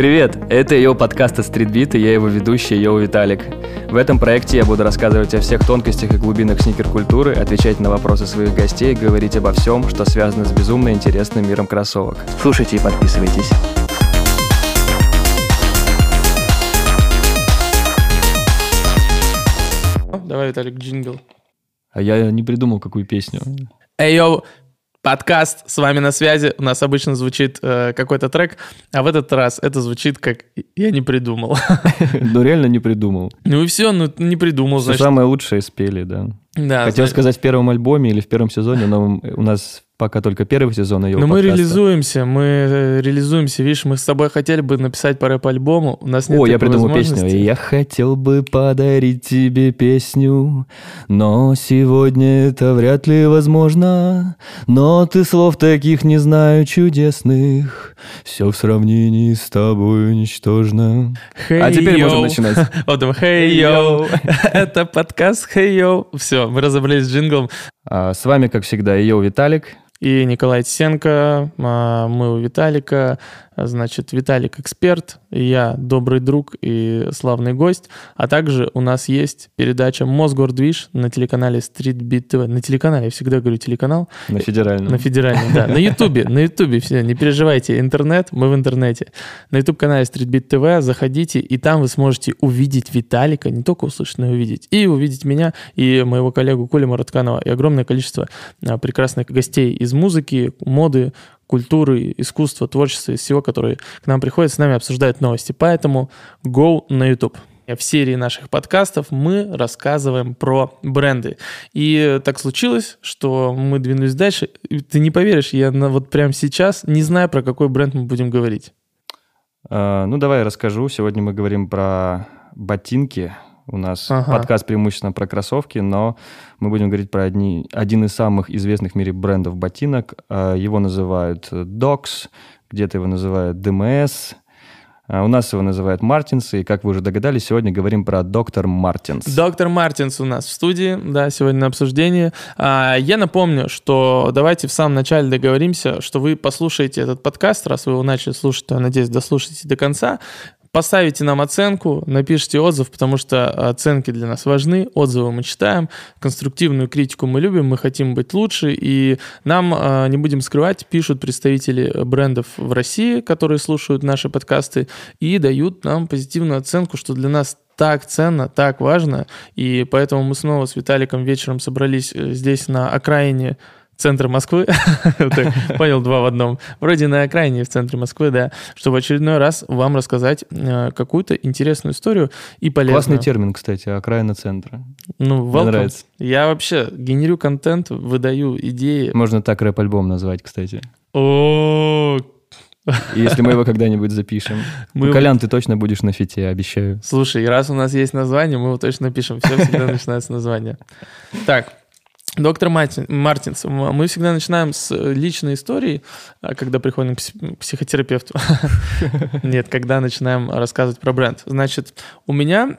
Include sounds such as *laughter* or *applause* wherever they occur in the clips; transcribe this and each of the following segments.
Привет, это «Эй, йоу» подкаст от Streetbeat, и я его ведущий, Йоу Виталик. В этом проекте я буду рассказывать о всех тонкостях и глубинах сникер-культуры, отвечать на вопросы своих гостей, говорить обо всем, что связано с безумно интересным миром кроссовок. Слушайте и подписывайтесь. Давай, Виталик, джингл. А я не придумал, какую песню. Эй, йоу, подкаст, с вами на связи. У нас обычно звучит э, какой-то трек, а в этот раз это звучит как «я не придумал». *laughs* Ну, реально не придумал. Ну и все, ну не придумал, значит. самое лучшее спели, да. Да, Хотел сказать в первом альбоме или в первом сезоне, но у нас пока только первый сезон ее Но мы подкаста. реализуемся, мы э, реализуемся. Видишь, мы с тобой хотели бы написать по рэп-альбому, у нас нет О, я придумал песню. Я хотел бы подарить тебе песню, но сегодня это вряд ли возможно. Но ты слов таких не знаю чудесных. Все в сравнении с тобой ничтожно. Hey, а теперь yo. можем начинать. *laughs* Вот там, hey, yo. *laughs* Это подкаст Hey, yo. Все, мы разобрались с джинглом. А, С вами, как всегда, Йоу Виталик. И Николай Тисенко, а, мы у Виталика, значит, Виталик эксперт, я добрый друг и славный гость, а также у нас есть передача «Мосгордвиж» на телеканале Street Beat TV, на телеканале, я всегда говорю телеканал, На федеральном. на федеральном, да, на Ютубе, на Ютубе, все, не переживайте, интернет, мы в интернете. На Ютуб-канале Street Beat TV заходите, и там вы сможете увидеть Виталика, не только услышать, но и увидеть, и увидеть меня, и моего коллегу Колю Маратканова, и огромное количество а, прекрасных гостей из музыки, моды, культуры, искусства, творчества, из всего, которые к нам приходят, с нами обсуждают новости. Поэтому go на YouTube. В серии наших подкастов мы рассказываем про бренды. И так случилось, что мы двинулись дальше. Ты не поверишь, я на- вот прямо сейчас не знаю, про какой бренд мы будем говорить. А, Ну, давай я расскажу. Сегодня мы говорим про ботинки. У нас Ага. подкаст преимущественно про кроссовки, но мы будем говорить про одни, один из самых известных в мире брендов ботинок. А, Его называют Docs, где-то его называют DMS, а у нас его называют Мартинс, и, как вы уже догадались, сегодня говорим про доктор Мартинс. Доктор Мартинс у нас в студии, да, сегодня на обсуждении. А, Я напомню, что давайте в самом начале договоримся, что вы послушаете этот подкаст, раз вы его начали слушать, то, я надеюсь, дослушаете до конца. Поставите нам оценку, напишите отзыв, потому что оценки для нас важны, отзывы мы читаем, конструктивную критику мы любим, мы хотим быть лучше, и нам, а, не будем скрывать, пишут представители брендов в России, которые слушают наши подкасты, и дают нам позитивную оценку, что для нас так ценно, так важно, и поэтому мы снова с Виталиком вечером собрались э, здесь на окраине центра Москвы, *laughs* понял, два в одном, вроде на окраине в центре Москвы, да, чтобы в очередной раз вам рассказать э, какую-то интересную историю и полезную. Классный термин, кстати, окраина центра. Ну, Мне нравится. Я вообще генерю контент, выдаю идеи. Можно так рэп-альбом назвать, кстати. О, Если мы его когда-нибудь запишем. *laughs* Мы- Ну, Колян, ты точно будешь на фите, обещаю. Слушай, раз у нас есть название, мы его точно пишем. Все всегда *laughs* начинается с названия. Так, доктор Мартин- Мартинс. Мы всегда начинаем с э, личной истории, а, когда приходим к психотерапевту. *laughs* Нет, когда начинаем рассказывать про бренд. Значит, у меня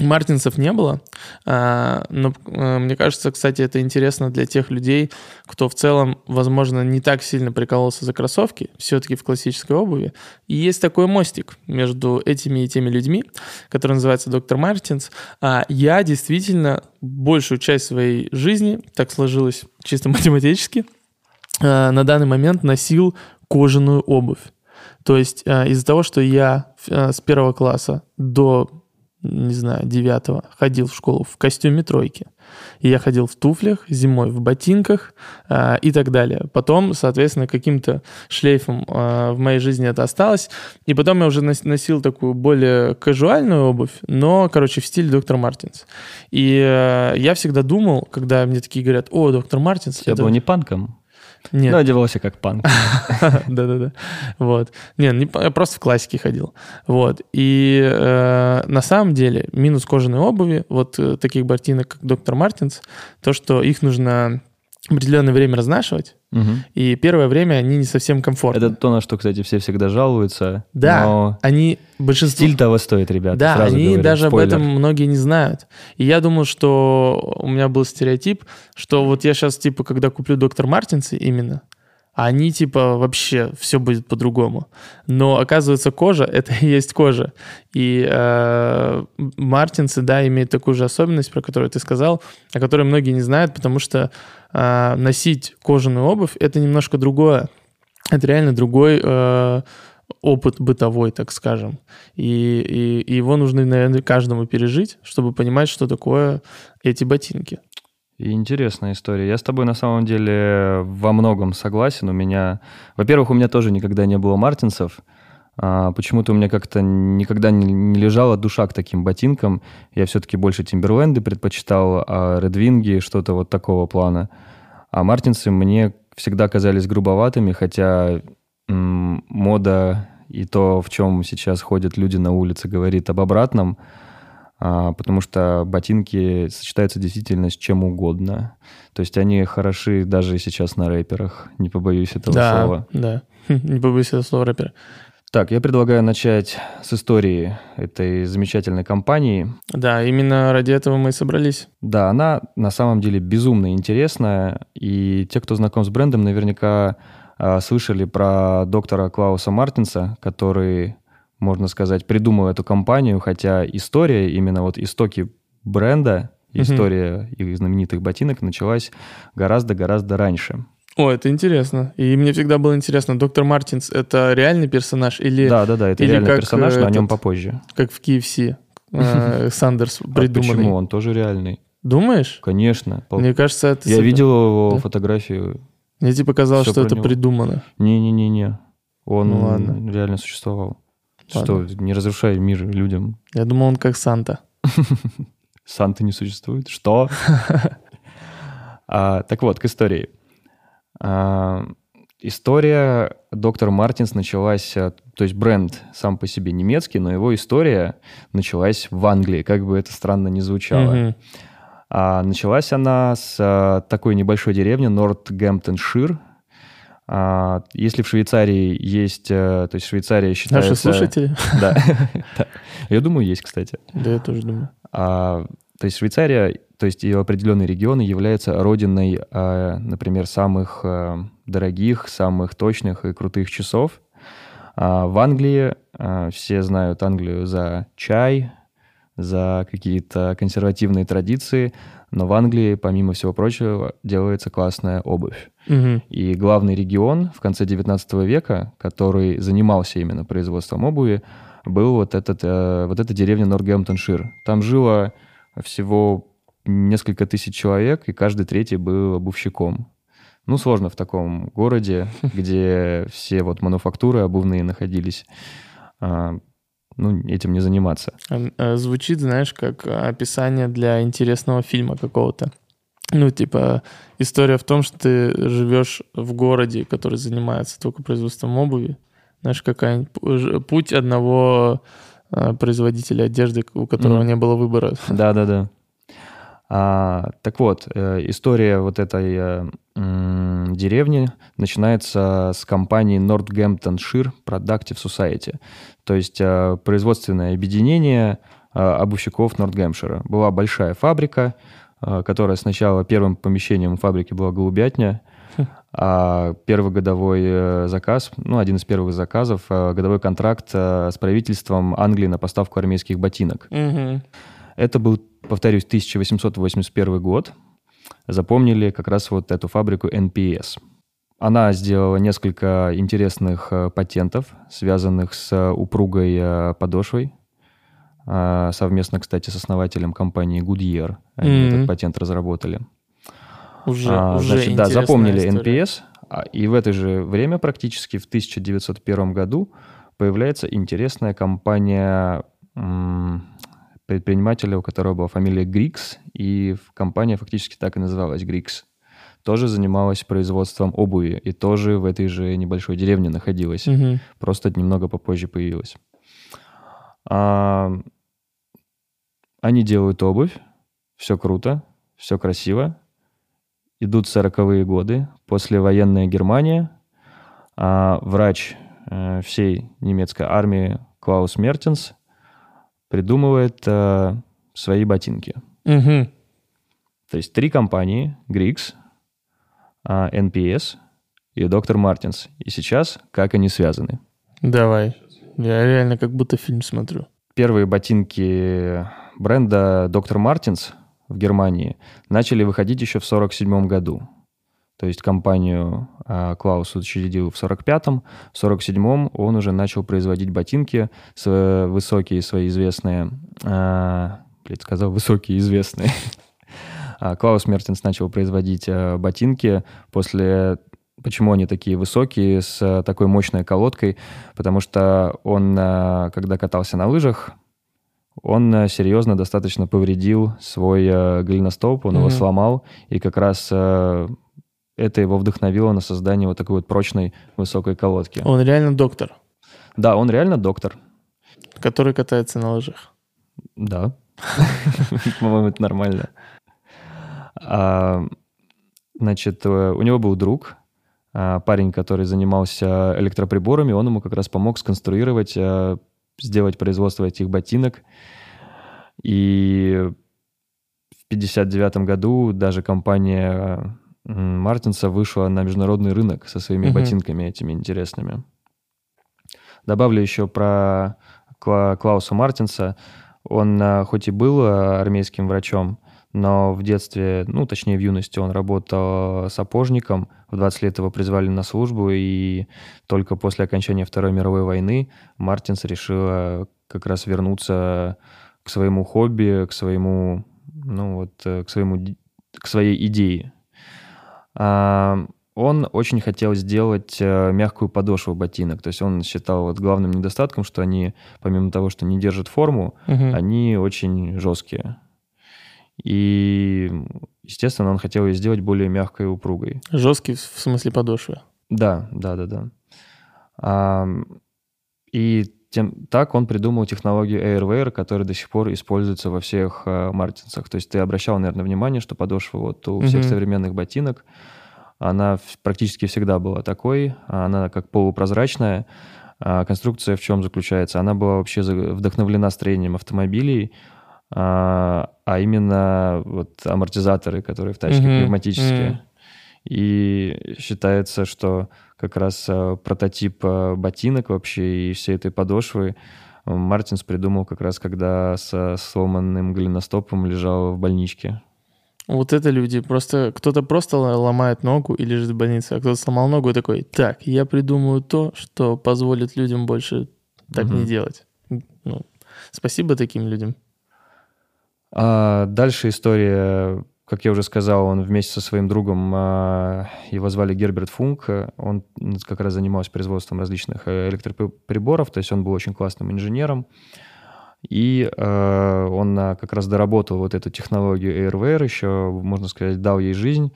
Мартинсов не было, а, но э, мне кажется, кстати, это интересно для тех людей, кто в целом, возможно, не так сильно прикололся за кроссовки, все-таки в классической обуви. И есть такой мостик между этими и теми людьми, который называется доктор Мартинс. А я действительно большую часть своей жизни, так сложилось чисто *laughs* математически, на данный момент носил кожаную обувь. То есть из-за того, что я с первого класса до, не знаю, девятого ходил в школу в костюме тройки, и я ходил в туфлях, зимой в ботинках э, и так далее. Потом, соответственно, каким-то шлейфом э, в моей жизни это осталось. И потом я уже нос- носил такую более казуальную обувь, но, короче, в стиле доктор Мартинс. И э, я всегда думал, когда мне такие говорят, о, доктор Мартинс. Я это- был не панком, Нет, но одевался как панк. *laughs* да-да-да. Вот. Не, я просто в классике ходил. Вот. И э, на самом деле минус кожаной обуви, вот э, таких ботинок, как доктор Мартинс, то, что их нужно определенное время разнашивать, Мгм. и первое время они не совсем комфортны. Это то, на что, кстати, все всегда жалуются. Да, Но они большинство... стиль того стоит, ребята. Да, сразу они говорю. даже Спойлер. об этом многие не знают. И я думал, что у меня был стереотип, что вот я сейчас, типа, когда куплю доктор Мартинсы именно, они типа вообще все будет по-другому. Но оказывается, кожа это *laughs* и есть кожа. И э, мартинсы, да, имеют такую же особенность, про которую ты сказал, о которой многие не знают, потому что э, носить кожаную обувь это немножко другое. Это реально другой э, опыт бытовой, так скажем. И, и, и его нужно, наверное, каждому пережить, чтобы понимать, что такое эти ботинки. Интересная история. Я с тобой на самом деле во многом согласен. У меня, во-первых, у меня тоже никогда не было мартинсов. А, почему-то у меня как-то никогда не, не лежала душа к таким ботинкам. Я все-таки больше Тимберленды предпочитал, а Редвинги что-то вот такого плана. А мартинсы мне всегда казались грубоватыми, хотя м- мода и то, в чем сейчас ходят люди на улице, говорит об обратном. А, потому что ботинки сочетаются действительно с чем угодно. То есть они хороши даже сейчас на рэперах, не побоюсь этого да, слова. Да, *laughs* не побоюсь этого слова рэпера. Так, я предлагаю начать с истории этой замечательной компании. Да, именно ради этого мы и собрались. Да, она на самом деле безумно интересная, и те, кто знаком с брендом, наверняка э, слышали про доктора Клауса Мартинса, который можно сказать, придумал эту компанию, хотя история, именно вот истоки бренда, история их знаменитых ботинок началась гораздо-гораздо раньше. О, это интересно. И мне всегда было интересно, доктор Мартинс это реальный персонаж или... Да, да, да, это или реальный как персонаж, но о нем попозже. Как в KFC. Э, *laughs* Сандерс придуманный. А почему? Он тоже реальный. Думаешь? Конечно. Мне кажется, это... Я видел его фотографию. Мне типа казалось, что это придумано. Не-не-не-не. Он ну, реально существовал. Ладно. Что, не разрушай мир людям. Я думал, он как Санта. *laughs* Санта не существует? Что? *laughs* а, так вот, к истории. А, история доктор Мартинс началась, а, то есть бренд сам по себе немецкий, но его история началась в Англии, как бы это странно ни звучало. Mm-hmm. А, началась она с а, такой небольшой деревни Нортгемптоншир, если в Швейцарии есть, э, то есть Швейцария считается... Наши слушатели? *laughs* *laughs* Да. Я думаю, есть, кстати. Да, я тоже думаю. А, то есть Швейцария, то есть ее определенные регионы являются родиной, а, например, самых э, дорогих, самых точных и крутых часов. В Англии все знают Англию за чай, за какие-то консервативные традиции, но в Англии, помимо всего прочего, делается классная обувь. Угу. И главный регион в конце 19 века, который занимался именно производством обуви, был вот, этот, э, вот эта деревня Нортгемптоншир. Там жило всего несколько тысяч человек, и каждый третий был обувщиком. Ну, сложно в таком городе, *laughs* где все вот мануфактуры обувные находились. Ну, этим не заниматься. Э, звучит, знаешь, как описание для интересного фильма какого-то. Ну, типа, история в том, что ты живешь в городе, который занимается только производством обуви. Знаешь, какая путь одного э, производителя одежды, у которого mm. не было выбора. Да-да-да. А, так вот, э, история вот этой э, деревни начинается с компании Northamptonshire Productive Society, то есть э, производственное объединение э, обувщиков Нортгемпшира. Была большая фабрика, э, которая сначала первым помещением фабрики была голубятня, хм. а первый годовой заказ, ну, один из первых заказов, годовой контракт с правительством Англии на поставку армейских ботинок. Угу. Это был, повторюсь, 1881 год. Запомнили как раз вот эту фабрику NPS. Она сделала несколько интересных э, патентов, связанных с упругой э, подошвой, совместно, кстати, с основателем компании Goodyear. Они mm-hmm. этот патент разработали. Уже, а, уже значит, да, запомнили история. NPS, а, и в это же время, практически в 1901 году, появляется интересная компания предпринимателя, у которого была фамилия Грикс, и компания фактически так и называлась Грикс. Тоже занималась производством обуви, и тоже в этой же небольшой деревне находилась. Угу. Просто немного попозже появилась. А, они делают обувь, все круто, все красиво. Идут сороковые годы, послевоенная Германия, а врач э, всей немецкой армии Клаус Мертенс придумывает э, свои ботинки. Угу. То есть три компании, Griggs, э, NPS и доктор Мартинс. И сейчас как они связаны. Давай. Я реально как будто фильм смотрю. Первые ботинки бренда доктор Мартинс в Германии начали выходить еще в 1947 году. То есть компанию а, Клаус учредил в 45-м. В 47-м он уже начал производить ботинки, с, высокие свои известные... А, блядь, сказал высокие известные. *laughs* А, Клаус Мертинс начал производить а, ботинки после Почему они такие высокие, с такой мощной колодкой? Потому что он, а, когда катался на лыжах, он серьезно достаточно повредил свой голеностоп, он mm-hmm. его сломал, и как раз это его вдохновило на создание вот такой вот прочной высокой колодки. Он реально доктор? Да, он реально доктор. Который катается на лыжах? Да. *laughs* По-моему, это нормально. А, значит, э, у него был друг, а, парень, который занимался электроприборами, он ему как раз помог сконструировать, а, сделать производство этих ботинок. И в 59 году даже компания Мартинса вышла на международный рынок со своими угу. ботинками этими интересными. Добавлю еще про Клауса Мартинса. Он а, хоть и был а, армейским врачом, но в детстве, ну, точнее, в юности он работал сапожником. В 20 лет его призвали на службу, и только после окончания Второй мировой войны Мартинс решил как раз вернуться к своему хобби, к своему, ну, вот, э, к своему, к своей идее он очень хотел сделать э, мягкую подошву ботинок. То есть он считал вот главным недостатком, что они, помимо того, что не держат форму, угу. они очень жесткие. И, естественно, он хотел ее сделать более мягкой и упругой. Жесткий в смысле подошвы? Да, да, да, да. И тем, так он придумал технологию Airwear, которая до сих пор используется во всех э, мартинсах. То есть ты обращал, наверное, внимание, что подошва вот у всех mm-hmm. современных ботинок, она практически всегда была такой, она как полупрозрачная. А конструкция в чем заключается? Она была вообще вдохновлена строением автомобилей, а, а именно вот амортизаторы, которые в тачке mm-hmm. пневматические. Mm-hmm. И считается, что как раз э, прототип э, ботинок вообще и всей этой подошвы э, Мартинс придумал как раз, когда со сломанным голеностопом лежал в больничке. Вот это люди. Просто кто-то просто ломает ногу и лежит в больнице, а кто-то сломал ногу и такой, так, я придумаю то, что позволит людям больше так угу. не делать. Ну, спасибо таким людям. А дальше история как я уже сказал, он вместе со своим другом, а, его звали Герберт Функ, он как раз занимался производством различных э, электроприборов, то есть он был очень классным инженером. И э, он как раз доработал вот эту технологию Airware, еще, можно сказать, дал ей жизнь.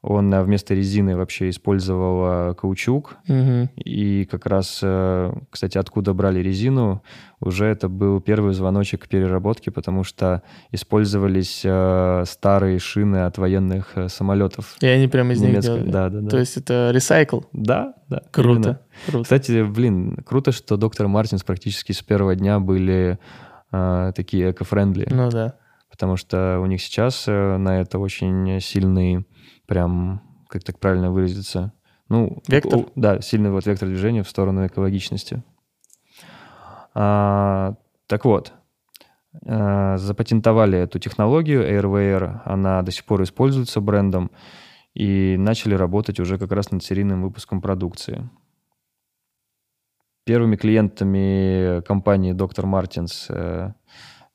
Он э, вместо резины вообще использовал э, каучук. Угу. И как раз, э, кстати, откуда брали резину, уже это был первый звоночек к переработке, потому что использовались старые шины от военных самолетов. И они прямо из них делали? Да, да, да. То есть это ресайкл? Да, да. Круто. круто. Кстати, блин, круто, что доктор Мартинс практически с первого дня были э, такие эко-френдли. Ну да. Потому что у них сейчас на это очень сильный прям, как так правильно выразиться, ну, вектор? О, да, сильный вот вектор движения в сторону экологичности. А, так вот, а, запатентовали эту технологию Airwear, она до сих пор используется брендом, и начали работать уже как раз над серийным выпуском продукции. Первыми клиентами компании Dr. Martens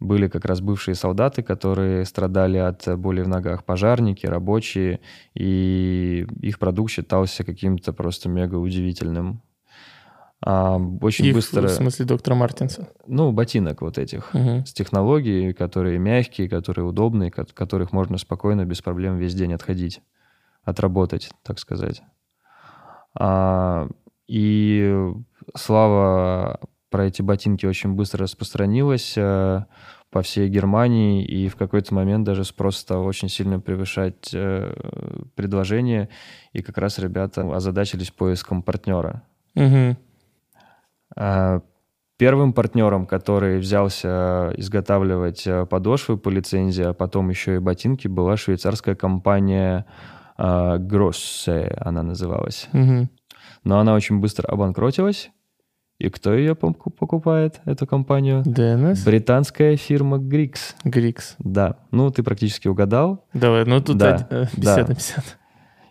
были как раз бывшие солдаты, которые страдали от боли в ногах, пожарники, рабочие, и их продукт считался каким-то просто мега удивительным. А, очень их, быстро... В смысле доктора Мартинса? Ну, ботинок вот этих, угу. с технологией, которые мягкие, которые удобные, которых можно спокойно, без проблем весь день отходить, отработать, так сказать. А, и слава про эти ботинки очень быстро распространилась э, по всей Германии, и в какой-то момент даже спрос стал очень сильно превышать э, предложение, и как раз ребята озадачились поиском партнера. Угу. Первым партнером, который взялся изготавливать э, подошвы по лицензии, а потом еще и ботинки, была швейцарская компания Гроссе она называлась. Мгм. Но она очень быстро обанкротилась. И кто ее покупает, эту компанию? ДНС? Британская фирма Grix. Грикс. Да, ну ты практически угадал. Давай, ну тут Да, од- э, 50 да. на 50.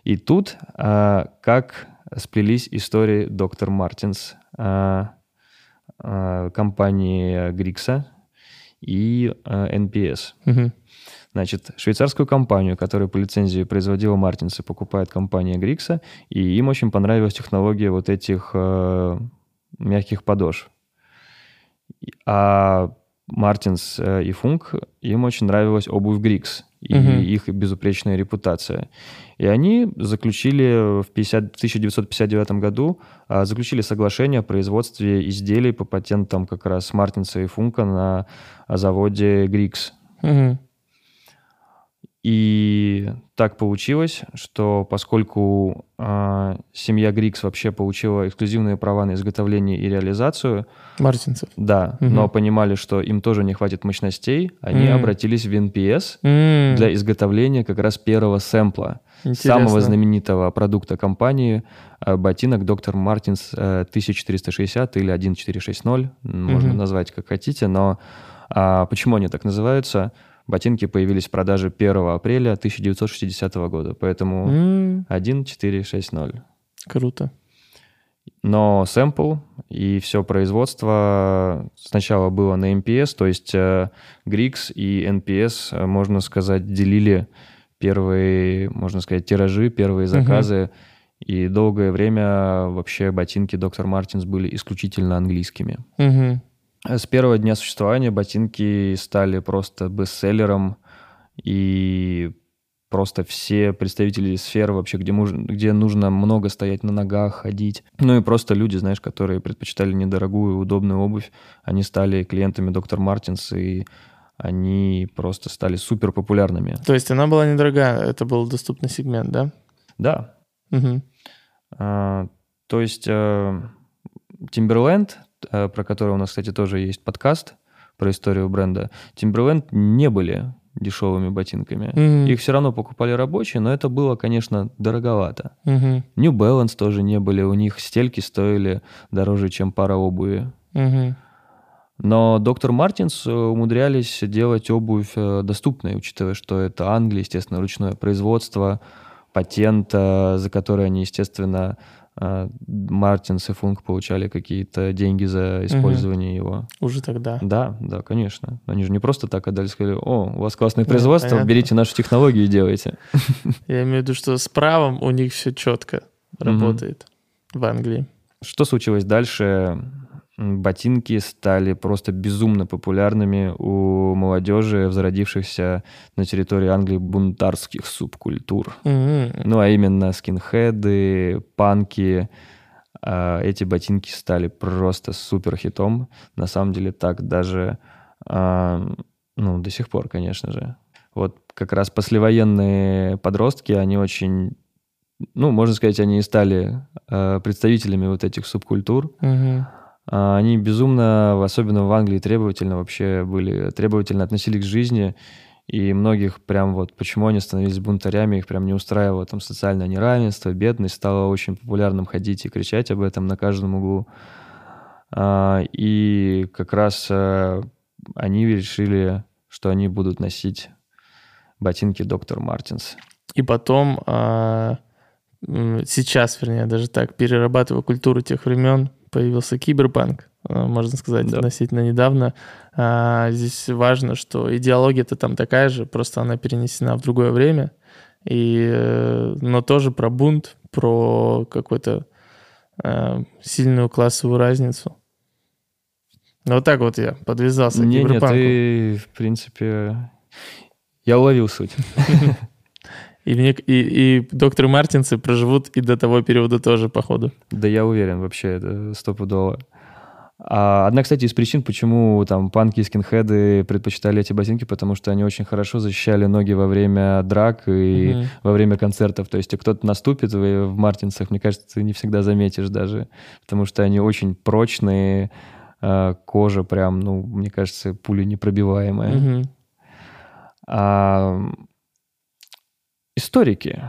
И тут а, как сплелись истории доктор Мартинс, а, а, компании Грикса и а, NPS. Мгм. Значит, швейцарскую компанию, которая по лицензии производила Мартинсы, покупает компания Грикса, и им очень понравилась технология вот этих э, мягких подошв. А Мартинс э, и Функ, им очень нравилась обувь Грикс и Мгм. их безупречная репутация. И они заключили в, 50 в 1959 году а, заключили соглашение о производстве изделий по патентам как раз Мартинса и Функа на заводе Грикс. Мгм. И так получилось, что поскольку а, семья Грикс вообще получила эксклюзивные права на изготовление и реализацию, Мартинцев. да, Мгм. но понимали, что им тоже не хватит мощностей, они М. обратились в NPS М, для изготовления как раз первого сэмпла, интересно. самого знаменитого продукта компании, а, ботинок доктор Мартинс э, 1460 или 1460, можно Мгм. назвать как хотите, но а, почему они так называются? Ботинки появились в продаже 1 апреля 1960 года, поэтому М, 1460. Круто. Но сэмпл и все производство сначала было на MPS, то есть э, Grix и NPS, э, можно сказать, делили первые, можно сказать, тиражи, первые заказы. И долгое время вообще ботинки Доктор Мартинс были исключительно английскими. Мгм. С первого дня существования ботинки стали просто бестселлером, и просто все представители сфер вообще, где, муж- где нужно много стоять на ногах, ходить. Ну и просто люди, знаешь, которые предпочитали недорогую, удобную обувь, они стали клиентами Доктор Мартинс, и они просто стали супер популярными. То есть она была недорогая, это был доступный сегмент, да? Да, Мгм. А, то есть э, Timberland, про который у нас, кстати, тоже есть подкаст про историю бренда, Timberland не были дешевыми ботинками. Мгм. Их все равно покупали рабочие, но это было, конечно, дороговато. Мгм. New Balance тоже не были, у них стельки стоили дороже, чем пара обуви. Мгм. Но доктор Мартинс э, умудрялись делать обувь э, доступной, учитывая, что это Англия, естественно, ручное производство, патент, э, за который они, естественно, э, Мартинс и Функ получали какие-то деньги за использование его. Уже тогда. Да, да, конечно. Они же не просто так отдали, сказали, о, у вас классное Да, производство, понятно. берите нашу технологию и делайте. *laughs* Я имею в виду, что с правом у них все четко работает в Англии. Что случилось дальше? Ботинки стали просто безумно популярными у молодежи, зародившихся на территории Англии бунтарских субкультур. Мгм. Ну, а именно скинхеды, панки. А, Эти ботинки стали просто супер хитом. На самом деле так даже, а, ну, до сих пор, конечно же. Вот как раз послевоенные подростки, они очень, ну, можно сказать, они и стали а, представителями вот этих субкультур. Мгм. А, Они безумно, особенно в Англии, требовательно вообще были, требовательно относились к жизни, и многих прям вот, почему они становились бунтарями, их прям не устраивало там социальное неравенство, бедность, стало очень популярным ходить и кричать об этом на каждом углу. А, И как раз э, они решили, что они будут носить ботинки доктор Мартинс. И потом, а, сейчас, вернее, даже так, перерабатывая культуру тех времен, появился киберпанк, а, можно сказать, Да. относительно недавно. А, Здесь важно, что идеология-то там такая же, просто она перенесена в другое время. И, э, но тоже про бунт, про какую-то э, сильную классовую разницу. Вот так вот я подвязался к Не, нет, киберпанку. ты, в принципе, я уловил суть. *laughs* И, мне, и, и докторы Мартинсы проживут и до того периода тоже, походу. Да я уверен, вообще, это стопудово. А одна, кстати, из причин, почему там панки и скинхеды предпочитали эти ботинки, потому что они очень хорошо защищали ноги во время драк и Мгм. во время концертов. То есть, кто-то наступит в, в Мартинсах, мне кажется, ты не всегда заметишь даже, потому что они очень прочные, а, кожа прям, ну, мне кажется, пуля непробиваемая. Мгм. А, историки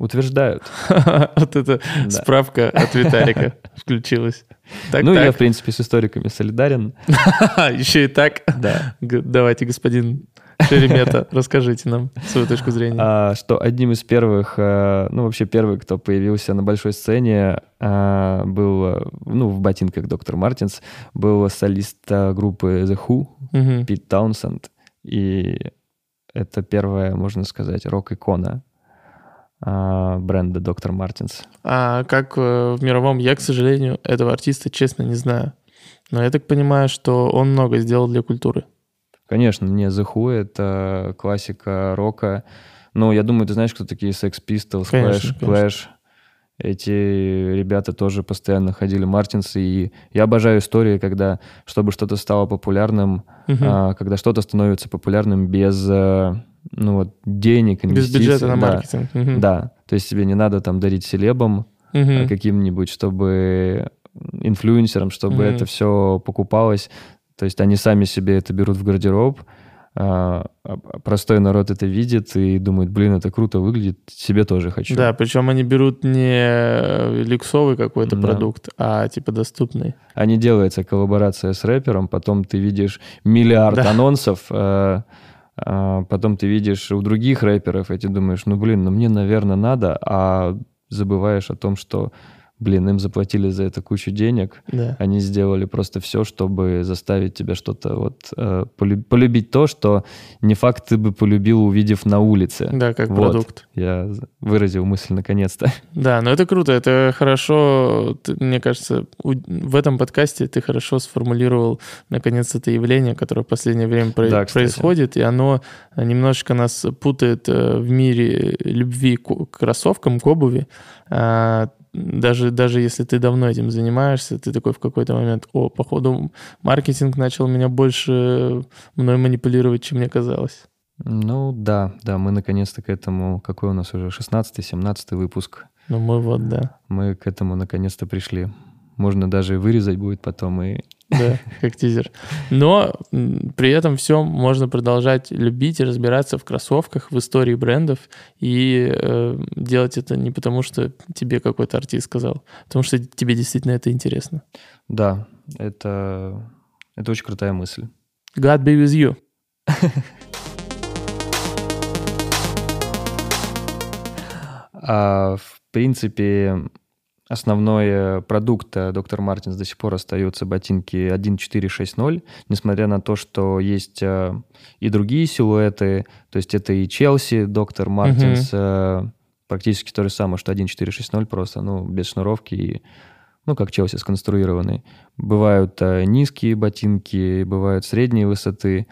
Утверждают. *laughs* Вот это справка от Виталика включилась. ну, я, в принципе, с историками солидарен. *laughs* Еще и так? Да. Давайте, господин Шеремета, *laughs* расскажите нам свою точку зрения. А, что одним из первых, а, ну вообще первый, кто появился на большой сцене, а, был, ну в ботинках доктор Мартинс, был солист группы The Who. Пит Таунсенд. И это первая, можно сказать, рок-икона бренда Доктор Мартинс. А как э, в мировом? Я, к сожалению, этого артиста, честно, не знаю. Но я так понимаю, что он много сделал для культуры. Конечно, мне The Who — это классика рока. Ну, я думаю, ты знаешь, кто такие Sex Pistols, конечно, Clash, конечно. Clash. Эти ребята тоже постоянно ходили Мартинсы, и я обожаю истории, когда, чтобы что-то стало популярным, угу. а, когда что-то становится популярным без а, ну, вот, денег, инвестиций. Без бюджета на маркетинг. Да, угу. да. то есть тебе не надо там дарить селебам угу. каким-нибудь, чтобы инфлюенсерам, чтобы угу. это все покупалось. То есть они сами себе это берут в гардероб, простой народ это видит и думает, блин, это круто выглядит, себе тоже хочу. Да, причем они берут не люксовый какой-то да. продукт, а типа доступный. А не делается коллаборация с рэпером, потом ты видишь миллиард да. анонсов, а, а потом ты видишь у других рэперов, и ты думаешь, ну блин, ну мне, наверное, надо, а забываешь о том, что блин, им заплатили за это кучу денег, да. они сделали просто все, чтобы заставить тебя что-то вот э, полюбить то, что не факт ты бы полюбил, увидев на улице. Да, как вот. продукт. Я выразил мысль наконец-то. *laughs* Да, но это круто, это хорошо, ты, мне кажется, в этом подкасте ты хорошо сформулировал наконец это явление, которое в последнее время да, происходит, и оно немножечко нас путает э, в мире любви к кроссовкам, к обуви а, даже, даже если ты давно этим занимаешься, ты такой в какой-то момент, о, походу, маркетинг начал меня больше мной манипулировать, чем мне казалось. Ну да, да, мы наконец-то к этому, какой у нас уже 16-17 выпуск. Ну мы вот, да. Мы к этому наконец-то пришли. Можно даже вырезать будет потом и *laughs* да, как тизер. Но при этом все можно продолжать любить и разбираться в кроссовках, в истории брендов и э, делать это не потому, что тебе какой-то артист сказал, а потому что тебе действительно это интересно. Да, это, это очень крутая мысль. God be with you. *laughs* а, в принципе, Основной э, продукт э, доктор Мартинс до сих пор остается ботинки 1.460, несмотря на то, что есть э, и другие силуэты, то есть это и Челси, доктор Мартинс, угу. практически то же самое, что 1.460, просто, ну, без шнуровки и ну, как Челси сконструированный. Бывают низкие ботинки, бывают средней высоты,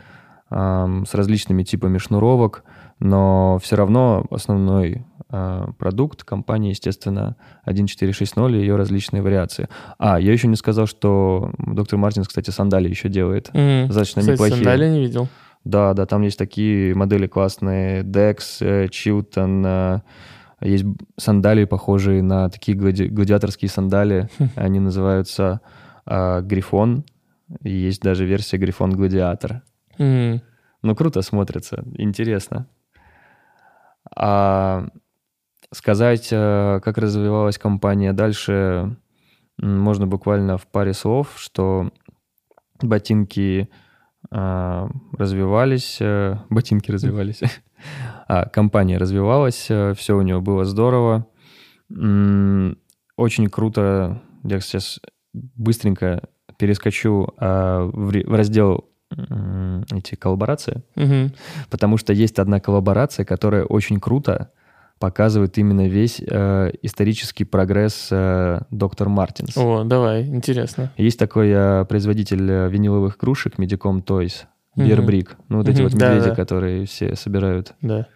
с различными типами шнуровок, но все равно основной продукт компании, естественно, 1460 и ее различные вариации. А, я еще не сказал, что доктор Мартинс, кстати, сандали еще делает. Mm. Достаточно кстати, неплохие. сандали не видел. Да, да, там есть такие модели классные. Dex, э, Chilton, э, есть сандали, похожие на такие глади... гладиаторские сандали. Они называются э, Грифон. Есть даже версия Грифон Гладиатор. Mm. Ну, круто смотрится, интересно. А Сказать, э, как развивалась компания дальше, можно буквально в паре слов, что ботинки а, развивались, э, *laughs* ботинки развивались, *laughs* а компания развивалась, э, все у нее было здорово. Очень круто, я сейчас быстренько перескочу а, в раздел эти коллаборации, угу. потому что есть одна коллаборация, которая очень круто показывает именно весь э, исторический прогресс э, доктор Мартинс. О, давай, интересно. Есть такой э, производитель э, виниловых кружек Medicom Toys, Beer Ну, вот mm-hmm. эти вот медведи, да, да. которые все собирают. Да.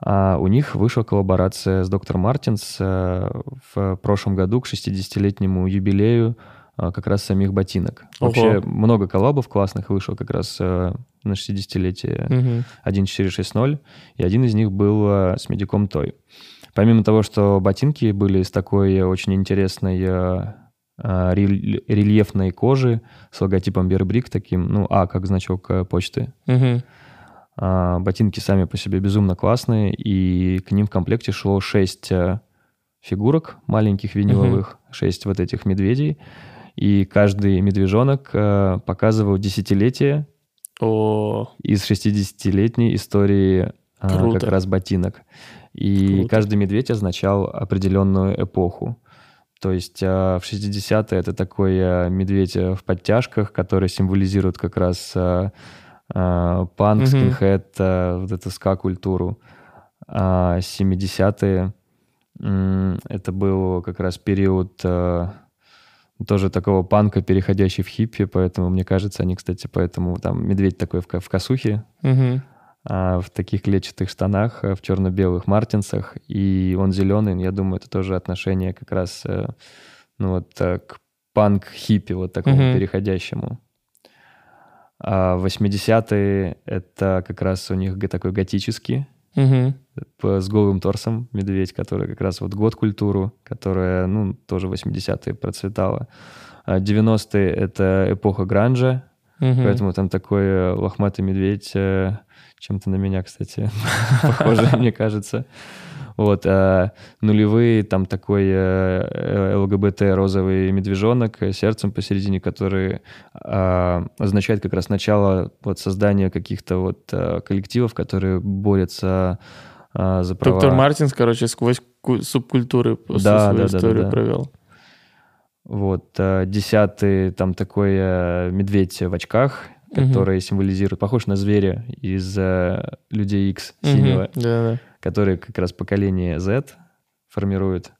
А у них вышла коллаборация с доктор Мартинс э, в прошлом году к 60-летнему юбилею э, как раз самих ботинок. Ого. Вообще много коллабов классных вышло как раз э, на 60-летие угу. 1460, и один из них был э, с медиком Той. Помимо того, что ботинки были с такой очень интересной э, э, рельефной кожи с логотипом Бербрик таким, ну, А, как значок почты. Угу. А, ботинки сами по себе безумно классные, и к ним в комплекте шло 6 э, фигурок маленьких виниловых, 6 вот этих медведей, и каждый медвежонок э, показывал десятилетие О, из 60-летней истории а, Круто. как раз ботинок. И Круто. каждый медведь означал определенную эпоху. То есть а, в 60-е это такой а, медведь в подтяжках, который символизирует как раз панк, Мгм. скинхед, вот эту ска-культуру. А 70-е м, это был как раз период тоже такого панка, переходящий в хиппи, поэтому, мне кажется, они, кстати, поэтому там медведь такой в, в косухе, мгм. а, в таких клетчатых штанах, а, в черно-белых мартинсах, и он зеленый, я думаю, это тоже отношение как раз э, ну, вот, э, к панк-хиппи, вот такому Мгм. переходящему. А 80-е — это как раз у них такой готический, П- с голым торсом медведь, который как раз вот год культуру, которая, ну, тоже 80-е процветала. А 90-е — это эпоха гранжа, Мгм. Поэтому там такой э, лохматый медведь, э, чем-то на меня, кстати, *laughs* похоже, мне кажется. Вот, а нулевые, там такой э, ЛГБТ розовый медвежонок э, сердцем посередине, который а, означает как раз начало вот создания каких-то вот э, коллективов, которые борются а, за права. Доктор Мартинс, короче, сквозь ку- субкультуры просто Да, свою да, да, историю да. провел. Вот, э, десятый, там такой э, медведь в очках, который символизирует, похож на зверя из э, Людей X синего, Да-да. Который как раз поколение Z формирует.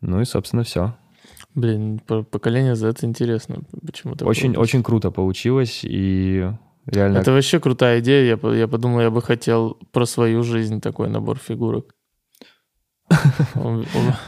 Ну и, собственно, все. Блин, по- поколение Z интересно. Почему такое Очень, вышло. очень круто получилось, и реально... Это вообще крутая идея. Я, я подумал, я бы хотел про свою жизнь такой набор фигурок. *laughs*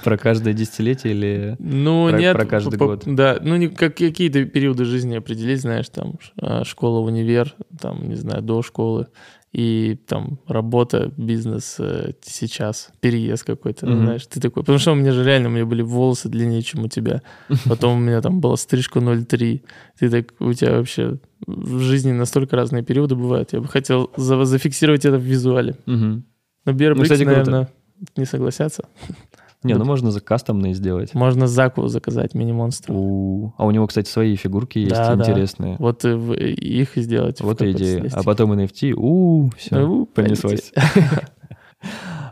Про каждое десятилетие или... Ну, Про- нет. про каждый год. Да, ну, не, как, какие-то периоды жизни определить, знаешь, там, а, школа, универ, там, не знаю, до школы, и там работа, бизнес э, сейчас, переезд какой-то, Мгм. знаешь, ты такой, потому что у меня же реально, у меня были волосы длиннее, чем у тебя, *laughs* потом у меня там была стрижка 0,3, ты так, у тебя вообще в жизни настолько разные периоды бывают, я бы хотел за- зафиксировать это в визуале. Мгм. Но Bear Ну, кстати, круто. наверное, не согласятся. *laughs* Не, ну можно за кастомные сделать. Можно Заку заказать, мини-монстру. У- А у него, кстати, свои фигурки есть Да, да. интересные. Вот и в- их сделать. Вот и идея. А потом NFT, у все, понеслось. *laughs*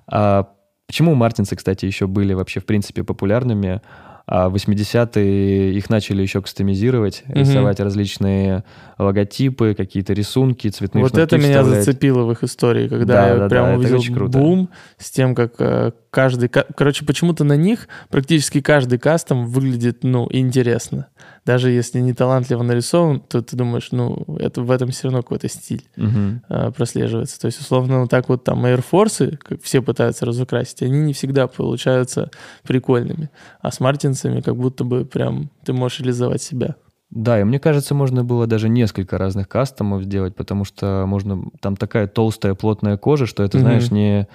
А почему мартинсы, кстати, еще были вообще, в принципе, популярными? А в 80-е их начали еще кастомизировать, Мгм. рисовать различные логотипы, какие-то рисунки, цветные Вот это меня вставлять. зацепило в их истории, когда Да, я да, да, прям это увидел бум с тем, как э, каждый... ка- Короче, почему-то на них практически каждый кастом выглядит, ну, интересно. Даже если не талантливо нарисован, то ты думаешь, ну, это, в этом все равно какой-то стиль Мгм. э, прослеживается. То есть, условно, вот так вот там Air Force, как все пытаются разукрасить, они не всегда получаются прикольными. А с мартинсами как будто бы прям ты можешь реализовать себя. Да, и мне кажется, можно было даже несколько разных кастомов сделать, потому что можно там такая толстая плотная кожа, что это, Мгм. знаешь, не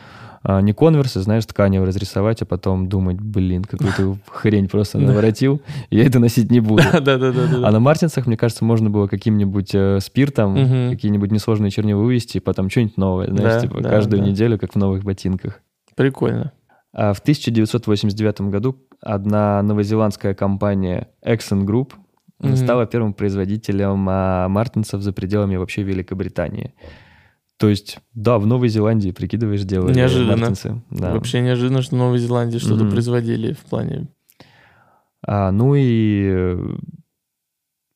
а, не конверсы, знаешь, тканью разрисовать, а потом думать, блин, какую-то *laughs* хрень просто наворотил, я это носить не буду. *laughs* А на мартинсах, мне кажется, можно было каким-нибудь э, спиртом какие-нибудь несложные чернила вывести, и потом что-нибудь новое, знаешь, типа каждую неделю, как в новых ботинках. Прикольно. А в 1989 году одна новозеландская компания Exxon Group стала первым производителем а, мартинсов за пределами вообще Великобритании. То есть, да, в Новой Зеландии, прикидываешь, делали Неожиданно. мартинсы. Да. Вообще неожиданно, что в Новой Зеландии что-то Мгм. производили в плане... А, ну и э,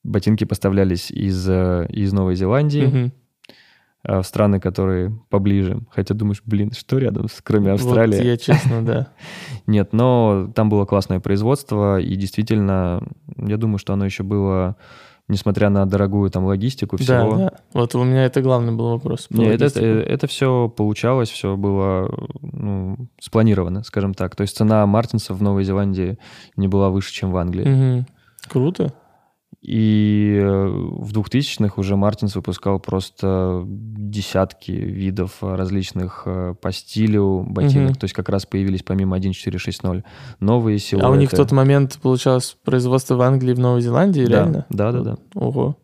ботинки поставлялись из, э, из Новой Зеландии а, в страны, которые поближе. Хотя думаешь, блин, что рядом, с- кроме Австралии? Вот я честно, да. *laughs* Нет, но там было классное производство, и действительно, я думаю, что оно еще было, несмотря на дорогую там логистику, Да, всего. да. Вот у меня это главный был вопрос. про Не, это, логистику. все получалось, все было ну, спланировано, скажем так. То есть цена Мартинсов в Новой Зеландии не была выше, чем в Англии. Мгм. Круто. И э, в 2000-х уже Мартинс выпускал просто десятки видов э, различных э, по стилю ботинок. Мгм. То есть как раз появились помимо 1.4.6.0 новые силуэты. А у них в тот момент получалось производство в Англии и в Новой Зеландии, Да, реально? да, да, да. Ого.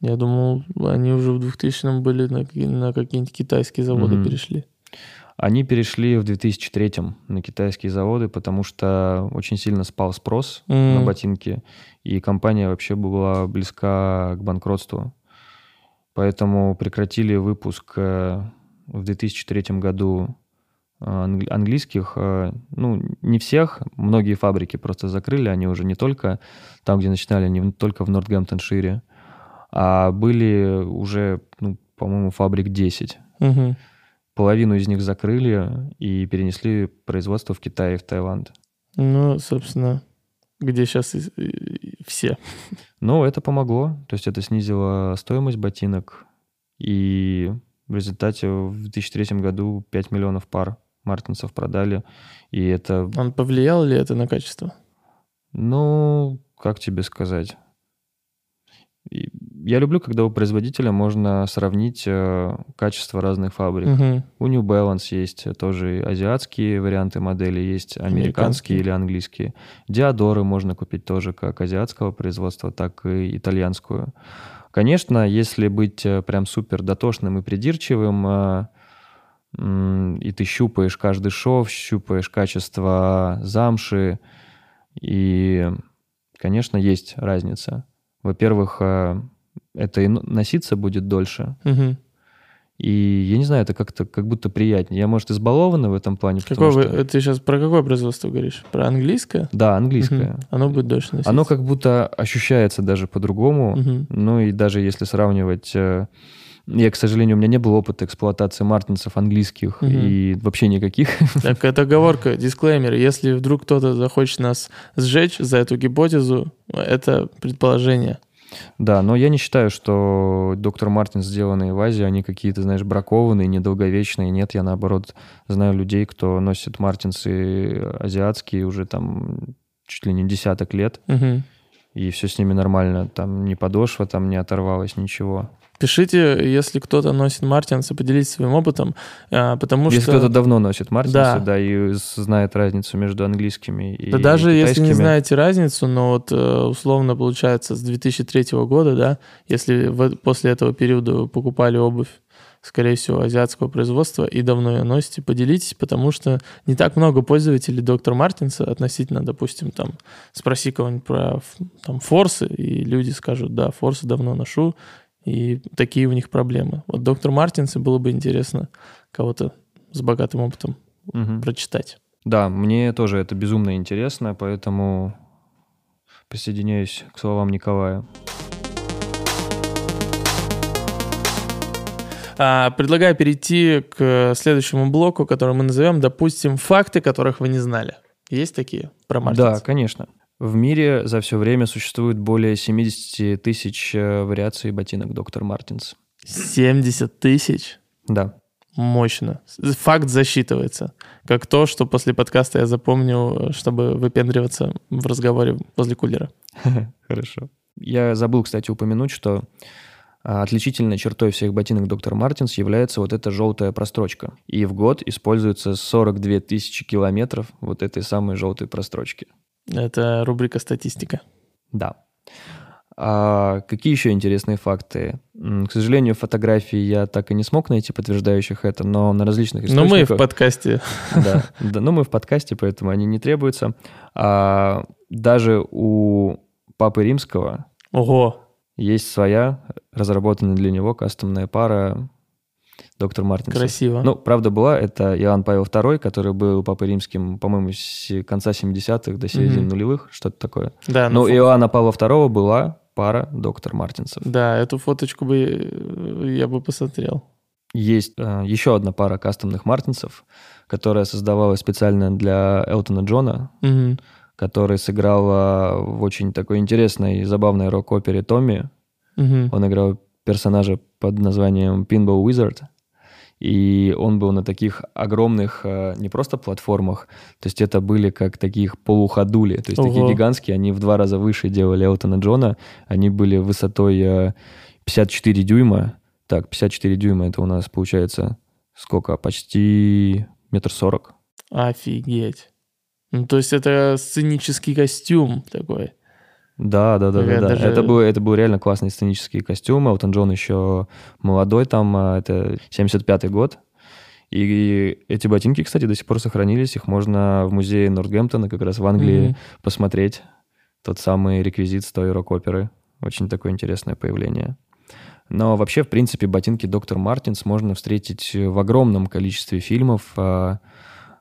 Я думал, они уже в 2000-м были на, на какие-нибудь китайские заводы Мгм. перешли. Они перешли в 2003 на китайские заводы, потому что очень сильно спал спрос на М. ботинки, и компания вообще была близка к банкротству. Поэтому прекратили выпуск э, в 2003 году э, англи- английских, э, ну, не всех, многие фабрики просто закрыли, они уже не только там, где начинали, не только в Нортгемптоншире, а были уже, ну, по-моему, фабрик 10. Мгм. Половину из них закрыли и перенесли производство в Китай и в Таиланд. Ну, собственно, где сейчас все. Но это помогло, то есть это снизило стоимость ботинок, и в результате в 2003 году 5 миллионов пар мартинсов продали, и это, Он повлиял ли это на качество? ну, как тебе сказать? Я люблю, когда у производителя можно сравнить э, качество разных фабрик. Мгм. У New Balance есть тоже азиатские варианты моделей, есть американские Американские. или английские. Диадоры можно купить тоже как азиатского производства, так и итальянскую. Конечно, если быть э, прям супер дотошным и придирчивым, э, и ты щупаешь каждый шов, щупаешь качество замши, и, конечно, есть разница. Во-первых, э, это и носиться будет дольше, Мгм. и я не знаю, это как-то как будто приятнее. Я, может, избалованный в этом плане, Какое вы, что... ты сейчас про какое производство говоришь? Про английское? Да, английское. Мгм. Оно будет дольше носиться. Оно как будто ощущается даже по-другому. Мгм. Ну и даже если сравнивать... Я, к сожалению, у меня не было опыта эксплуатации мартинсов английских Мгм. и вообще никаких. *laughs* Так, это оговорка, дисклеймер. Если вдруг кто-то захочет нас сжечь за эту гипотезу, это предположение. Да, но я не считаю, что доктор Мартин, сделанные в Азии, они какие-то, знаешь, бракованные, недолговечные. Нет, я наоборот знаю людей, кто носит мартинсы азиатские уже там чуть ли не десяток лет, Мгм. и все с ними нормально. Там ни подошва там не оторвалась, ничего. Пишите, если кто-то носит Мартинсы, поделитесь своим опытом, а, потому Если что... кто-то давно носит мартинсы, Да. да. и знает разницу между английскими и Да даже если не китайскими. знаете разницу, но вот э, условно получается с 2003 года, да, если вы после этого периода покупали обувь, скорее всего, азиатского производства и давно ее носите, поделитесь, потому что не так много пользователей доктор Мартинса относительно, допустим, там, спроси кого-нибудь про там, форсы, и люди скажут, да, форсы давно ношу, и такие у них проблемы. Вот доктор Мартинса было бы интересно кого-то с богатым опытом Мгм. прочитать. Да, мне тоже это безумно интересно, поэтому присоединяюсь к словам Николая. А, Предлагаю перейти к следующему блоку, который мы назовем, допустим, факты, которых вы не знали. Есть такие про Да, Мартинс? конечно. В мире за все время существует более 70 тысяч э, вариаций ботинок доктор Мартинс. 70 тысяч. Да. Мощно. Факт засчитывается. Как то, что после подкаста я запомнил, чтобы выпендриваться в разговоре возле кулера. *laughs* Хорошо. Я забыл, кстати, упомянуть, что а, отличительной чертой всех ботинок доктор Мартинс является вот эта желтая прострочка. И в год используется 42 тысячи километров вот этой самой желтой прострочки. Это рубрика «Статистика». Да. А какие еще интересные факты? К сожалению, фотографии я так и не смог найти подтверждающих это, но на различных Но мы в источниках... подкасте. Да, да, но мы в подкасте, поэтому они не требуются. А, даже у Папы Римского Ого, есть своя, разработанная для него кастомная пара доктор Мартинса. красиво. Ну, правда была, это Иоанн Павел II, который был Папой Римским, по-моему, с конца 70-х до середины Мгм. нулевых, что-то такое. да, Но ну, у фо- Иоанна Павла II была пара доктор Мартинсов. да, эту фоточку бы э, я бы посмотрел. Есть э, еще одна пара кастомных Мартинсов, которая создавалась специально для Элтона Джона, Мгм. который сыграл в очень такой интересной и забавной рок-опере «Томми». Мгм. Он играл персонажа под названием Pinball Wizard. И он был на таких огромных, э, не просто платформах, то есть это были как таких полуходули, то есть такие Ого. гигантские, они в два раза выше делали Элтона Джона, они были высотой э, 54 дюйма. Так, 54 дюйма это у нас получается сколько? Почти метр сорок. Офигеть. Ну, то есть это сценический костюм такой. Да, да, да, да, да. даже- Это, был, это был реально классные сценические костюмы. Элтон Джон еще молодой там, а, это 75-й год. И эти ботинки, кстати, до сих пор сохранились. Их можно в музее Нортгемптона как раз в Англии Мгм. посмотреть. Тот самый реквизит с той рок-оперы. Очень такое интересное появление. Но вообще, в принципе, ботинки Доктор Мартинс можно встретить в огромном количестве фильмов, а,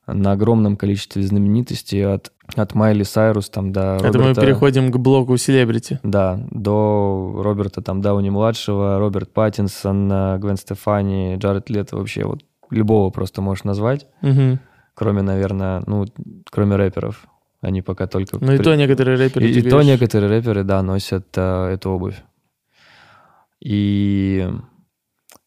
на огромном количестве знаменитостей от, от Майли Сайрус там до Это мы Роберта- переходим к блоку селебрити. да, до Роберта там Дауни-младшего, Роберт Паттинсон, э, Гвен Стефани, Джаред Лето, вообще вот любого просто можешь назвать, Мгм. кроме, наверное, ну, кроме рэперов. Они пока только... Ну и то некоторые рэперы... и, и то некоторые рэперы, да, носят э, эту обувь. И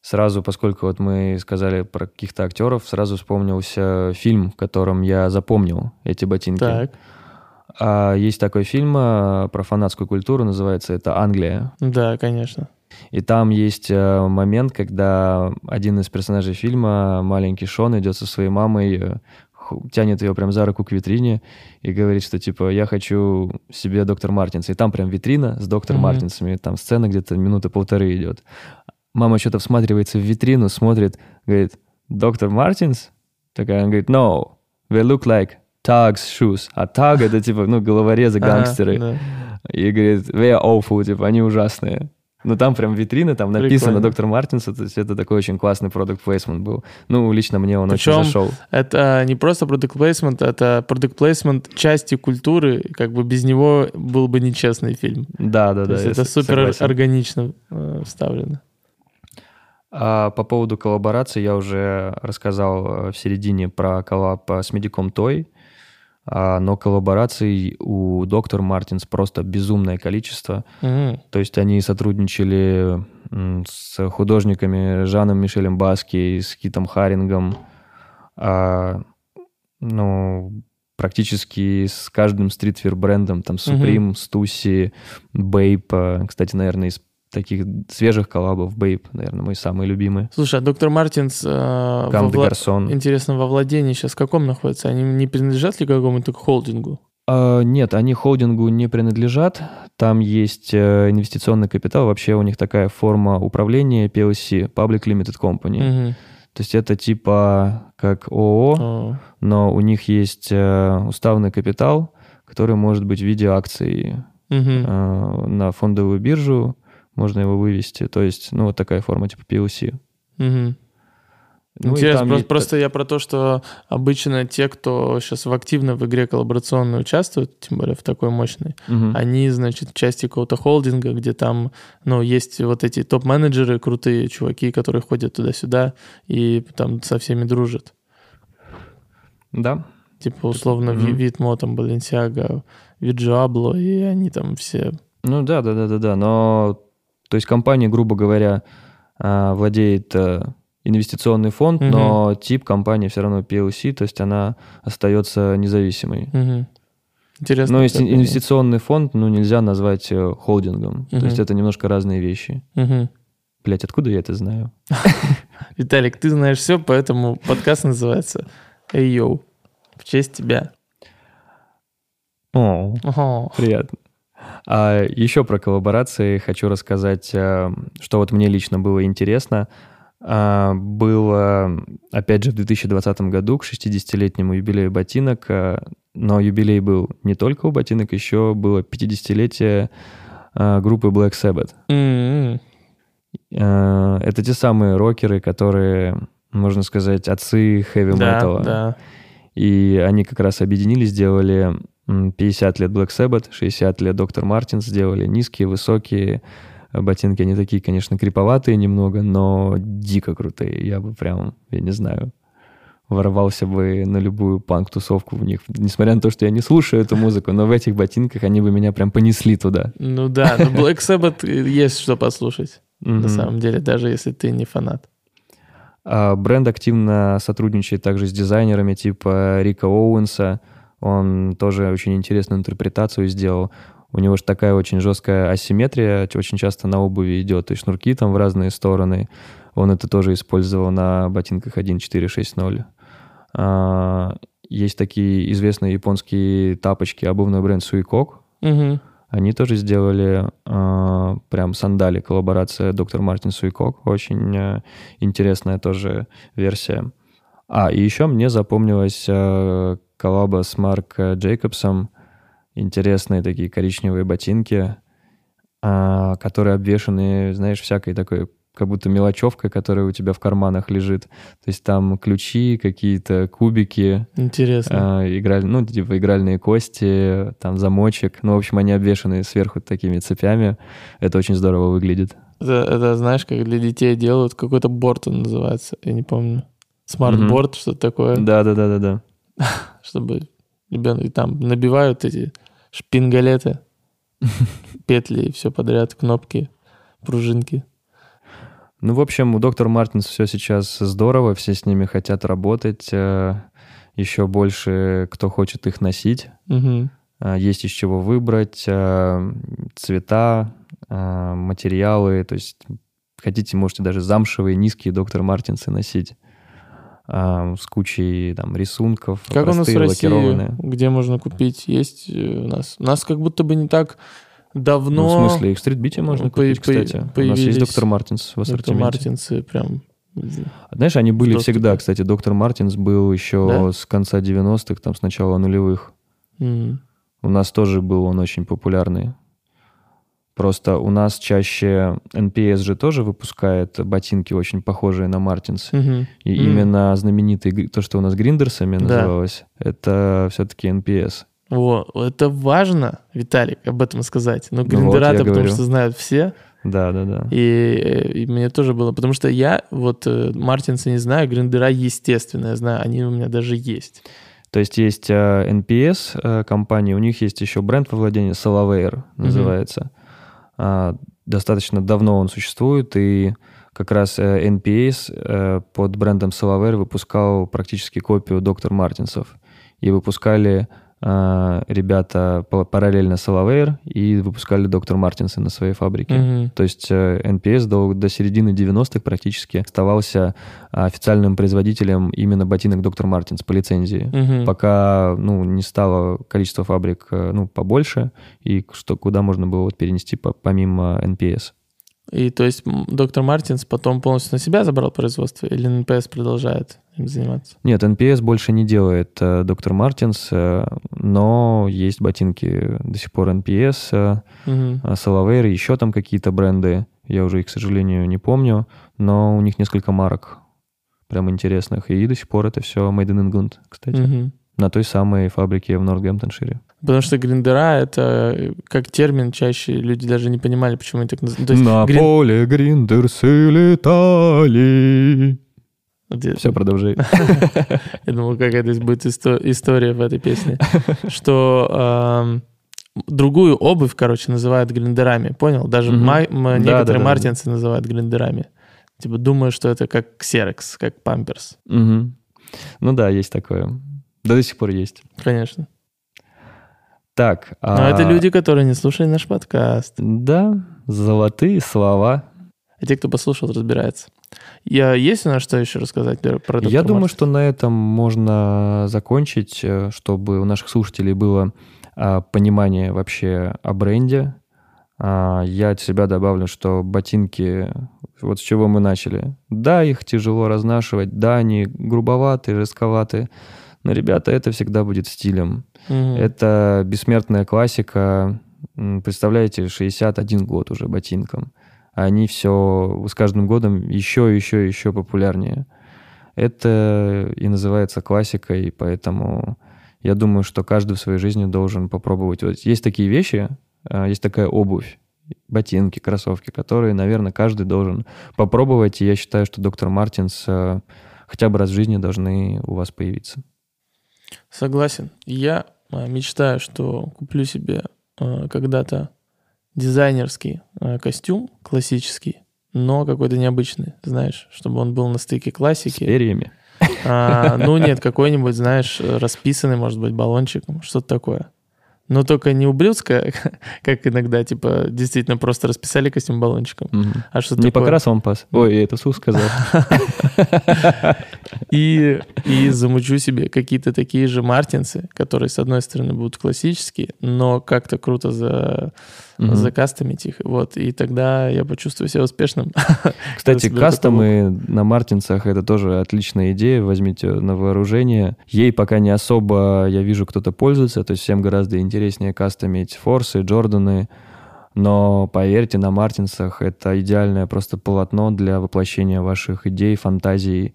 сразу, поскольку вот мы сказали про каких-то актеров, сразу вспомнился фильм, в котором я запомнил эти ботинки. Так, А, есть такой фильм э, про фанатскую культуру, называется это «Англия». да, конечно. И там есть э, момент, когда один из персонажей фильма, маленький Шон, идет со своей мамой, э, тянет ее прям за руку к витрине и говорит, что типа я хочу себе доктор Мартинса. И там прям витрина с доктор Мгм. Мартинсами, там сцена где-то минуты полторы идет. Мама что-то всматривается в витрину, смотрит, говорит, доктор Мартинс? Такая, она говорит, no, they look like Tugs shoes. А Tug это типа, ну, головорезы, Ага, гангстеры. да. И говорит, they are awful, типа, они ужасные. Ну, там прям витрина, там написано Прикольно. доктор Мартинс, то есть это такой очень классный продукт плейсмент был. Ну, лично мне он Причем- очень зашел. Это не просто продукт плейсмент, это продукт плейсмент части культуры, как бы без него был бы нечестный фильм. Да, да, То да. есть я это супер согласен. органично э, вставлено. А по поводу коллаборации я уже рассказал э, в середине про коллаб э, с Медиком Той, А, но коллабораций у Доктор Мартинс просто безумное количество. Мгм. То есть они сотрудничали с художниками Жаном Мишелем Баски, с Китом Харингом, а, ну, практически с каждым стритвер-брендом, там, Supreme, Stussy, Bape, а, кстати, наверное, из таких свежих коллабов Bape, наверное, мой самый любимый. Слушай, а доктор Мартинс, э, во вла- Гарсон. интересно, во владении сейчас в каком находится? Они не принадлежат ли какому-то холдингу? А, Нет, они холдингу не принадлежат. Там есть э, инвестиционный капитал. Вообще у них такая форма управления PLC, Public Limited Company. Мгм. То есть это типа как ООО, О, но у них есть э, уставный капитал, который может быть в виде акций мгм. э, на фондовую биржу, можно его вывести. То есть, ну, вот такая форма типа PLC. Мгм. Ну, Интересно, просто, есть- просто я про то, что обычно те, кто сейчас в активно в игре коллаборационной участвуют, тем более в такой мощной, Мгм. они, значит, части какого-то холдинга, где там, ну, есть вот эти топ-менеджеры, крутые чуваки, которые ходят туда-сюда и там со всеми дружат. Да. Типа, условно, Мгм. Ви- Витмо, там, Баленсиага, Виджабло, и они там все... Ну да, да, да, да, да. Но, то есть компания, грубо говоря, а, владеет э, инвестиционный фонд, Мгм. но тип компании все равно PLC, то есть она остается независимой. Мгм. Интересно. Но есть инвестиционный фонд, ну, нельзя назвать э, холдингом. То Мгм. есть это немножко разные вещи. Мгм. Блять, откуда я это знаю? *laughs* Виталик, ты знаешь все, поэтому подкаст называется «Эй, йоу», в честь тебя. О, приятно. А еще про коллаборации хочу рассказать, э, что вот мне лично было интересно. А, Было, опять же, в 2020 году к 60-летнему юбилею ботинок, э, но юбилей был не только у ботинок, еще было 50-летие э, группы Black Sabbath. Э, Это те самые рокеры, которые, можно сказать, отцы хэви-металла. Да, да. И они как раз объединились, сделали 50 лет Black Sabbath, 60 лет Доктор Мартинс, сделали низкие, высокие э, ботинки. Они такие, конечно, криповатые немного, но дико крутые. Я бы прям, я не знаю, ворвался бы на любую панк-тусовку в них. Несмотря на то, что я не слушаю эту музыку, но в этих ботинках они бы меня прям понесли туда. Ну да, но Black Sabbath есть что послушать, на самом деле, даже если ты не фанат. А Бренд активно сотрудничает также с дизайнерами типа Рика Оуэнса. Он тоже очень интересную интерпретацию сделал. У него же такая очень жесткая асимметрия, очень часто на обуви идет, и шнурки там в разные стороны. Он это тоже использовал на ботинках 1.4.6.0. А, Есть такие известные японские тапочки, обувной бренд Суикок. Мгм. Они тоже сделали э, прям сандали, коллаборация Доктор Мартин Суикок. Очень э, интересная тоже версия. А, и еще мне запомнилась э, коллаба с Марк Джейкобсом. Интересные такие коричневые ботинки, э, которые обвешаны, знаешь, всякой такой как будто мелочевкой, которая у тебя в карманах лежит. То есть там ключи, какие-то кубики. Интересно. Э, играль, ну, типа игральные кости, там замочек. Ну, в общем, они обвешаны сверху такими цепями. Это очень здорово выглядит. Это, это знаешь, как для детей делают, какой-то board он называется, я не помню. Smart board, мгм. что-то такое. Да-да-да-да-да. *laughs* Чтобы ребенок там набивают эти шпингалеты, *laughs* петли и все подряд, кнопки, пружинки. Ну, в общем, у доктора Мартинс все сейчас здорово, все с ними хотят работать, э, еще больше кто хочет их носить. Угу. Есть из чего выбрать, э, цвета, материалы, то есть хотите, можете даже замшевые, низкие доктор Мартинсы носить с кучей там рисунков. Как у нас в России, где можно купить? Есть у нас? У нас как будто бы не так давно... Ну, в смысле, их в стритбите можно купить, по- кстати. У нас есть доктор Мартинс в ассортименте. Доктор Мартинсы прям... Знаешь, они были всегда, кстати. Доктор Мартинс был еще да? с конца 90-х, там, с начала нулевых. Mm. У нас тоже был он очень популярный. Просто у нас чаще NPS же тоже выпускает ботинки очень похожие на Мартинс. Mm-hmm. И mm. именно знаменитый, то, что у нас гриндерсами да. называлось, это все-таки NPS. Во, это важно, Виталик, об этом сказать. Ну, гриндера вот, потому говорю. что знают все. Да, да, да. И, и мне тоже было, потому что я вот э, Мартинса не знаю, гриндера естественно, я знаю, они у меня даже есть. То есть есть NPS uh, компания, у них есть еще бренд во владении, Solaware называется. Uh, достаточно давно он существует, и как раз uh, NPS uh, под брендом Solaware выпускал практически копию доктор Мартинсов. И выпускали а, ребята параллельно Solovair и выпускали Dr. Martens'ы на своей фабрике. Mm-hmm. То есть NPS э, до, до середины 90-х практически оставался официальным производителем именно ботинок Dr. Martens по лицензии. Mm-hmm. Пока ну, не стало количество фабрик э, ну, побольше, и что, куда можно было вот перенести по, помимо NPS. И то есть Dr. Martens потом полностью на себя забрал производство или NPS продолжает им заниматься? Нет, NPS больше не делает э, Dr. Martens, э, но есть ботинки до сих пор NPS, угу. Solovair, еще там какие-то бренды, я уже их, к сожалению, не помню, но у них несколько марок прям интересных, и до сих пор это все Made in England, кстати, угу. на той самой фабрике в Нортгемптоншире. Потому что гриндера — это как термин чаще люди даже не понимали, почему они так называют. На грин... поле гриндерсы летали. Все, продолжай. *laughs* Я думал, какая-то будет история в этой песне. *laughs* Что другую обувь, короче, называют гриндерами. Понял? Даже некоторые мартинцы называют гриндерами. Типа думаю, что это как ксерокс, как памперс. Ну да, есть такое. Да до сих пор есть. Конечно. Так. Но а... это люди, которые не слушали наш подкаст. Да, золотые слова. А те, кто послушал, разбирается. Я, есть у нас что еще рассказать про доктора Я думаю, что на этом можно закончить, э, чтобы у наших слушателей было а, понимание вообще о бренде. А, я от себя добавлю, что ботинки, вот с чего мы начали. Да, их тяжело разнашивать, да, они грубоватые, жестковатые, но, ребята, это всегда будет стилем. Угу. Это бессмертная классика. Представляете, 61 год уже ботинкам. Они все с каждым годом еще, еще, еще популярнее. Это и называется классикой, поэтому я думаю, что каждый в своей жизни должен попробовать. Вот есть такие вещи, а, есть такая обувь, ботинки, кроссовки, которые, наверное, каждый должен попробовать. И я считаю, что доктор Мартинс а, хотя бы раз в жизни должны у вас появиться. Согласен. Я а, мечтаю, что куплю себе а, когда-то дизайнерский а, костюм классический, но какой-то необычный, знаешь, чтобы он был на стыке классики. С перьями. А, ну нет, какой-нибудь, знаешь, расписанный, может быть, баллончиком, что-то такое. Но только не ублюдское, *laughs* как иногда, типа, действительно просто расписали костюм баллончиком, Мгм. а что Не такое... красовому пас. Ой, это Сус сказал. *laughs* И, и замучу себе какие-то такие же мартинсы, которые, с одной стороны, будут классические, но как-то круто за, Мгм. закастомить их. Вот, и тогда я почувствую себя успешным. *laughs* Кстати, кастомы на Мартинсах это тоже отличная идея. Возьмите на вооружение. Ей пока не особо, я вижу, кто-то пользуется. То есть всем гораздо интереснее кастомить Форсы, Джорданы. Но поверьте, на Мартинсах это идеальное просто полотно для воплощения ваших идей, фантазий.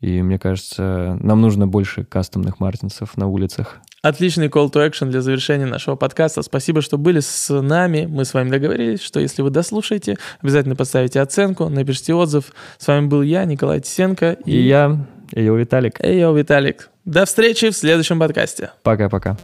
И мне кажется, нам нужно больше кастомных Мартинсов на улицах. Отличный call to action для завершения нашего подкаста. Спасибо, что были с нами. Мы с вами договорились, что если вы дослушаете, обязательно поставите оценку, напишите отзыв. С вами был я, Николай Тисенко. И я, Эйо Виталик. Эйо, Виталик. До встречи в следующем подкасте. Пока-пока.